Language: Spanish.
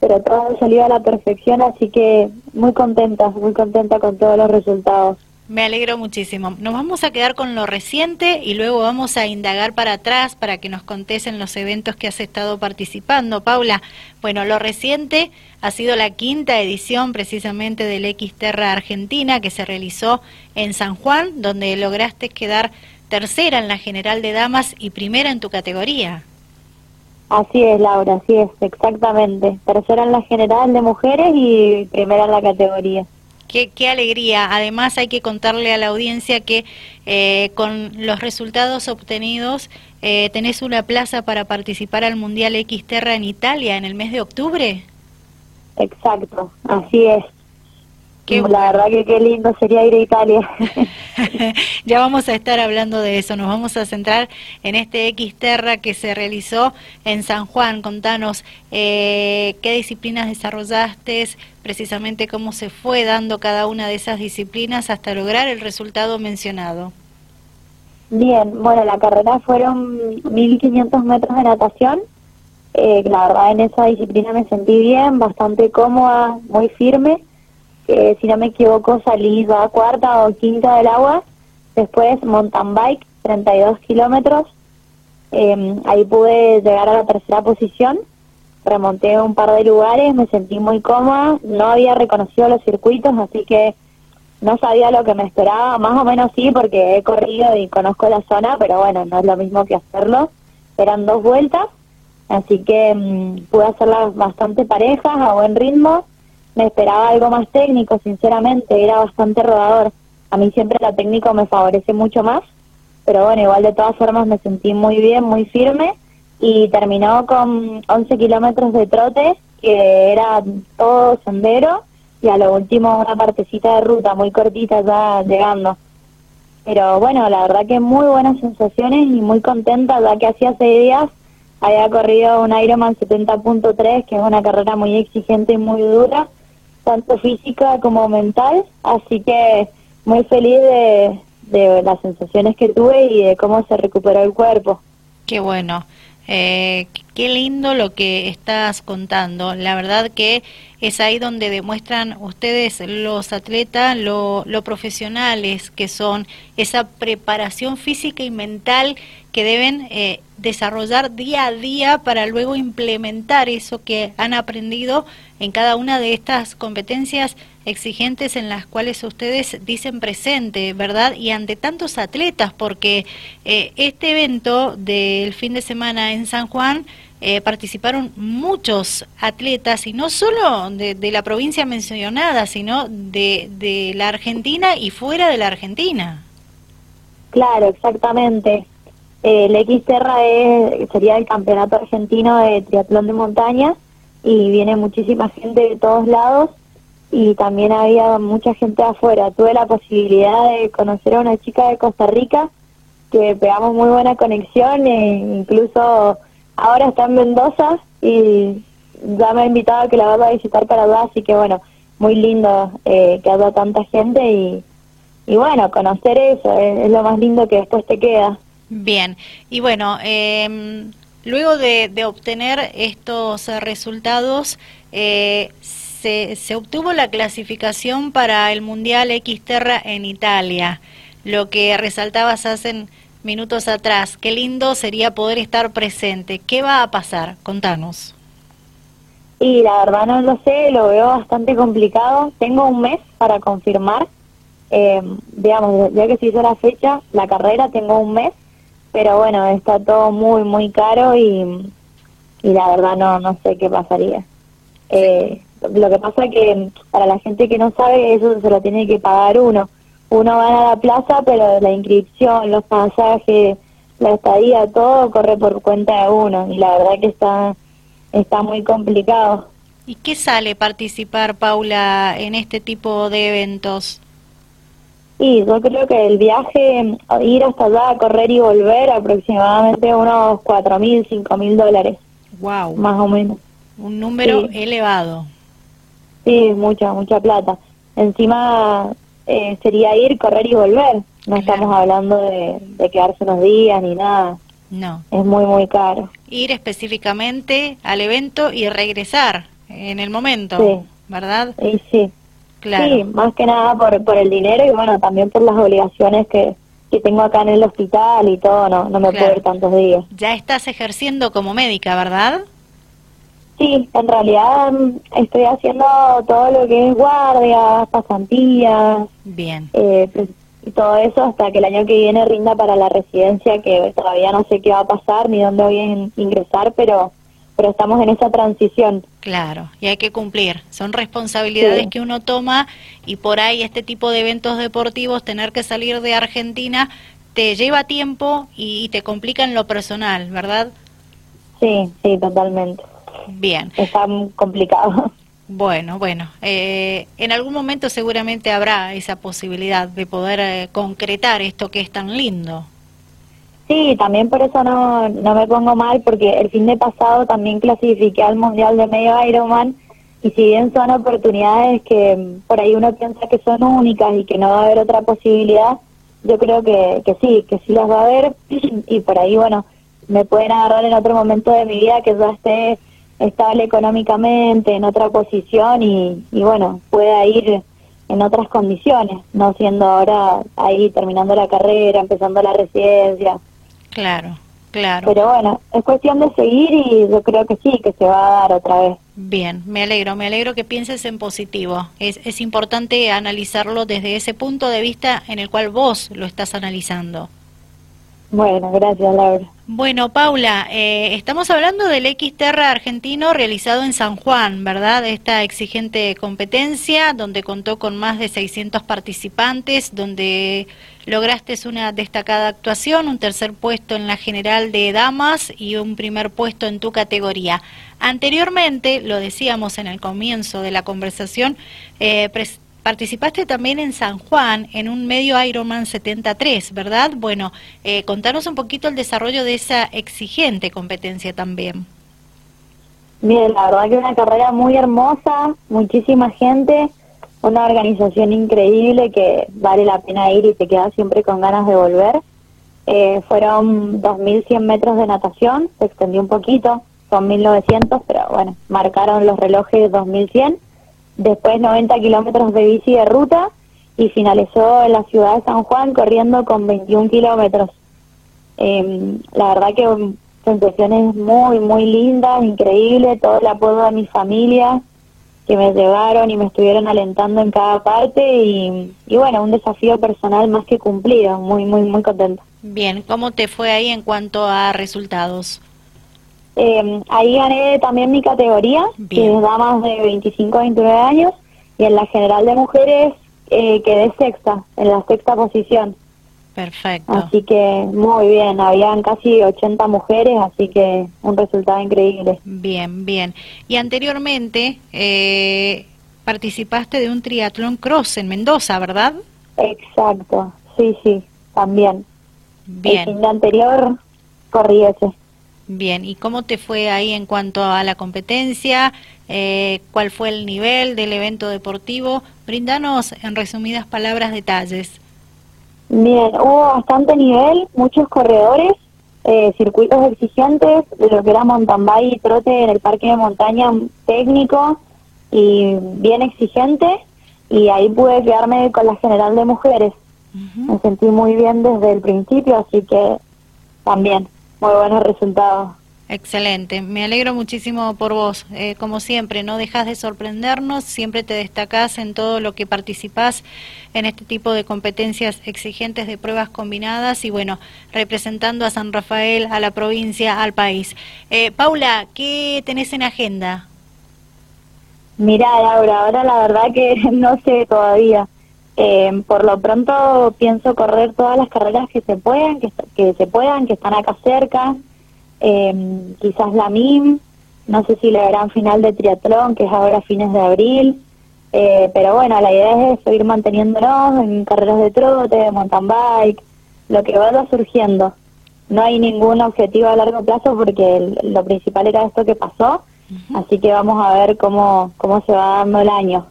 pero todo salió a la perfección, así que muy contenta, muy contenta con todos los resultados. Me alegro muchísimo. Nos vamos a quedar con lo reciente y luego vamos a indagar para atrás para que nos contes en los eventos que has estado participando. Paula, bueno, lo reciente ha sido la quinta edición precisamente del X Terra Argentina que se realizó en San Juan, donde lograste quedar tercera en la general de damas y primera en tu categoría. Así es, Laura, así es, exactamente. Tercera en la general de mujeres y primera en la categoría. Qué, qué, alegría. Además hay que contarle a la audiencia que eh, con los resultados obtenidos eh, tenés una plaza para participar al Mundial X Terra en Italia en el mes de octubre. Exacto, así es. La verdad que qué lindo sería ir a Italia. ya vamos a estar hablando de eso. Nos vamos a centrar en este X Terra que se realizó en San Juan. Contanos eh, qué disciplinas desarrollaste, precisamente cómo se fue dando cada una de esas disciplinas hasta lograr el resultado mencionado. Bien, bueno, la carrera fueron 1500 metros de natación. Eh, la verdad en esa disciplina me sentí bien, bastante cómoda, muy firme si no me equivoco, salí a cuarta o quinta del agua. Después mountain bike, 32 kilómetros. Eh, ahí pude llegar a la tercera posición. Remonté un par de lugares, me sentí muy cómoda. No había reconocido los circuitos, así que no sabía lo que me esperaba. Más o menos sí, porque he corrido y conozco la zona, pero bueno, no es lo mismo que hacerlo. Eran dos vueltas, así que mm, pude hacerlas bastante parejas, a buen ritmo me esperaba algo más técnico, sinceramente, era bastante rodador. A mí siempre la técnico me favorece mucho más, pero bueno, igual de todas formas me sentí muy bien, muy firme y terminó con 11 kilómetros de trote, que era todo sendero y a lo último una partecita de ruta muy cortita ya llegando. Pero bueno, la verdad que muy buenas sensaciones y muy contenta ya que hacía seis días había corrido un Ironman 70.3, que es una carrera muy exigente y muy dura tanto física como mental, así que muy feliz de, de las sensaciones que tuve y de cómo se recuperó el cuerpo. Qué bueno. Eh, qué lindo lo que estás contando. La verdad que es ahí donde demuestran ustedes, los atletas, lo, lo, profesionales que son, esa preparación física y mental que deben eh, desarrollar día a día para luego implementar eso que han aprendido en cada una de estas competencias exigentes en las cuales ustedes dicen presente, ¿verdad? Y ante tantos atletas, porque eh, este evento del fin de semana en San Juan eh, participaron muchos atletas, y no solo de, la provincia mencionada, sino de, de, la Argentina y fuera de la Argentina. Claro, exactamente. El X Terra sería el campeonato argentino de triatlón de montaña y viene muchísima gente de todos lados y también había mucha gente afuera. Tuve la posibilidad de conocer a una chica de Costa Rica que pegamos muy buena conexión, e incluso ahora está en Mendoza y ya me ha invitado a que la vaya a visitar para allá, así que bueno, muy lindo eh, que haya tanta gente y, y bueno, conocer eso es, lo más lindo que después te queda. Bien, y bueno, eh, Luego de, obtener estos resultados, eh, se, se, obtuvo la clasificación para el Mundial Xterra en Italia, lo que resaltabas hace minutos atrás. Qué lindo sería poder estar presente. ¿Qué va a pasar? Contanos. Y la verdad no lo sé, lo veo bastante complicado. Tengo un mes para confirmar. Eh, digamos, ya que se hizo la fecha, la carrera, tengo un mes pero bueno, está todo muy, muy caro y, y la verdad no, no sé qué pasaría. Eh, lo que pasa que para la gente que no sabe, eso se lo tiene que pagar uno. Uno va a la plaza, pero la inscripción, los pasajes, la estadía, todo corre por cuenta de uno y la verdad que está, está muy complicado. ¿Y qué sale participar, Paula, en este tipo de eventos? Y yo creo que el viaje, ir hasta allá, correr y volver, aproximadamente unos cuatro mil, cinco mil dólares. Wow. Más o menos. Un número elevado. Sí, mucha, mucha plata. Encima eh, sería ir, correr y volver. No estamos hablando de, de quedarse unos días ni nada. No. Es muy, muy caro. Ir específicamente al evento y regresar en el momento, ¿verdad? Sí, sí. Claro. Sí, más que nada por, por el dinero y bueno, también por las obligaciones que, que tengo acá en el hospital y todo, no, no me puedo ir tantos días. Ya estás ejerciendo como médica, ¿verdad? Sí, en realidad mm, estoy haciendo todo lo que es guardia, pasantías. Bien. Eh, pues, y todo eso hasta que el año que viene rinda para la residencia, que todavía no sé qué va a pasar ni dónde voy a ingresar, pero pero estamos en esa transición. Claro, y hay que cumplir. Son responsabilidades que uno toma y por ahí este tipo de eventos deportivos, tener que salir de Argentina, te lleva tiempo y te complica en lo personal, ¿verdad? Sí, sí, totalmente. Bien. Está complicado. Bueno, bueno, eh, en algún momento seguramente habrá esa posibilidad de poder eh, concretar esto que es tan lindo. Sí, también por eso no, no me pongo mal, porque el fin de pasado también clasifiqué al Mundial de Medio Ironman, y si bien son oportunidades que mm, por ahí uno piensa que son únicas y que no va a haber otra posibilidad, yo creo que, que sí, que sí las va a haber, y por ahí, bueno, me pueden agarrar en otro momento de mi vida que ya esté estable económicamente, en otra posición y, y bueno, pueda ir en otras condiciones, no siendo ahora ahí terminando la carrera, empezando la residencia. Claro, claro. Pero bueno, es cuestión de seguir y yo creo que sí, que se va a dar otra vez. Bien, me alegro, me alegro que pienses en positivo. Es, es importante analizarlo desde ese punto de vista en el cual vos lo estás analizando. Bueno, gracias Laura. Bueno, Paula, eh, estamos hablando del Xterra argentino realizado en San Juan, ¿verdad? Esta exigente competencia donde contó con más de 600 participantes, donde lograste una destacada actuación, un tercer puesto en la general de damas y un primer puesto en tu categoría. Anteriormente, lo decíamos en el comienzo de la conversación, eh, Participaste también en San Juan en un medio Ironman 73, ¿verdad? Bueno, eh, contanos un poquito el desarrollo de esa exigente competencia también. Bien, la verdad que una carrera muy hermosa, muchísima gente, una organización increíble que vale la pena ir y te quedas siempre con ganas de volver. Eh, fueron 2.100 metros de natación, se extendió un poquito, son 1.900, pero bueno, marcaron los relojes 2.100 después 90 kilómetros de bici de ruta y finalizó en la ciudad de San Juan corriendo con 21 kilómetros. Eh, la verdad que sensaciones muy, muy lindas, increíble, todo el apoyo de mi familia que me llevaron y me estuvieron alentando en cada parte y, y bueno, un desafío personal más que cumplido, muy, muy, muy contento. Bien, ¿cómo te fue ahí en cuanto a resultados? Eh, ahí gané también mi categoría, que es damas de 25 a 29 años, y en la general de mujeres eh, quedé sexta, en la sexta posición. Perfecto. Así que muy bien, habían casi 80 mujeres, así que un resultado increíble. Bien, bien. Y anteriormente eh, participaste de un triatlón cross en Mendoza, ¿verdad? Exacto, sí, sí, también. Bien. El fin de anterior corrí ese. Bien, ¿y cómo te fue ahí en cuanto a la competencia? Eh, ¿Cuál fue el nivel del evento deportivo? Brindanos en resumidas palabras detalles. Bien, hubo bastante nivel, muchos corredores, eh, circuitos exigentes, de lo que era mountain bike y trote en el parque de montaña técnico y bien exigente y ahí pude quedarme con la general de mujeres. Me sentí muy bien desde el principio, así que también muy buenos resultados. Excelente, me alegro muchísimo por vos. Eh, como siempre, no dejas de sorprendernos, siempre te destacás en todo lo que participás en este tipo de competencias exigentes de pruebas combinadas y bueno, representando a San Rafael, a la provincia, al país. Eh, Paula, ¿qué tenés en agenda? Mira, Laura, ahora la verdad que no sé todavía. Eh, por lo pronto pienso correr todas las carreras que se puedan, que, que se puedan, que están acá cerca. Eh, quizás la MIM, no sé si le gran final de triatlón, que es ahora fines de abril. Eh, pero bueno, la idea es seguir manteniéndonos en carreras de trote, de mountain bike, lo que vaya surgiendo. No hay ningún objetivo a largo plazo porque lo principal era esto que pasó, así que vamos a ver cómo, cómo se va dando el año.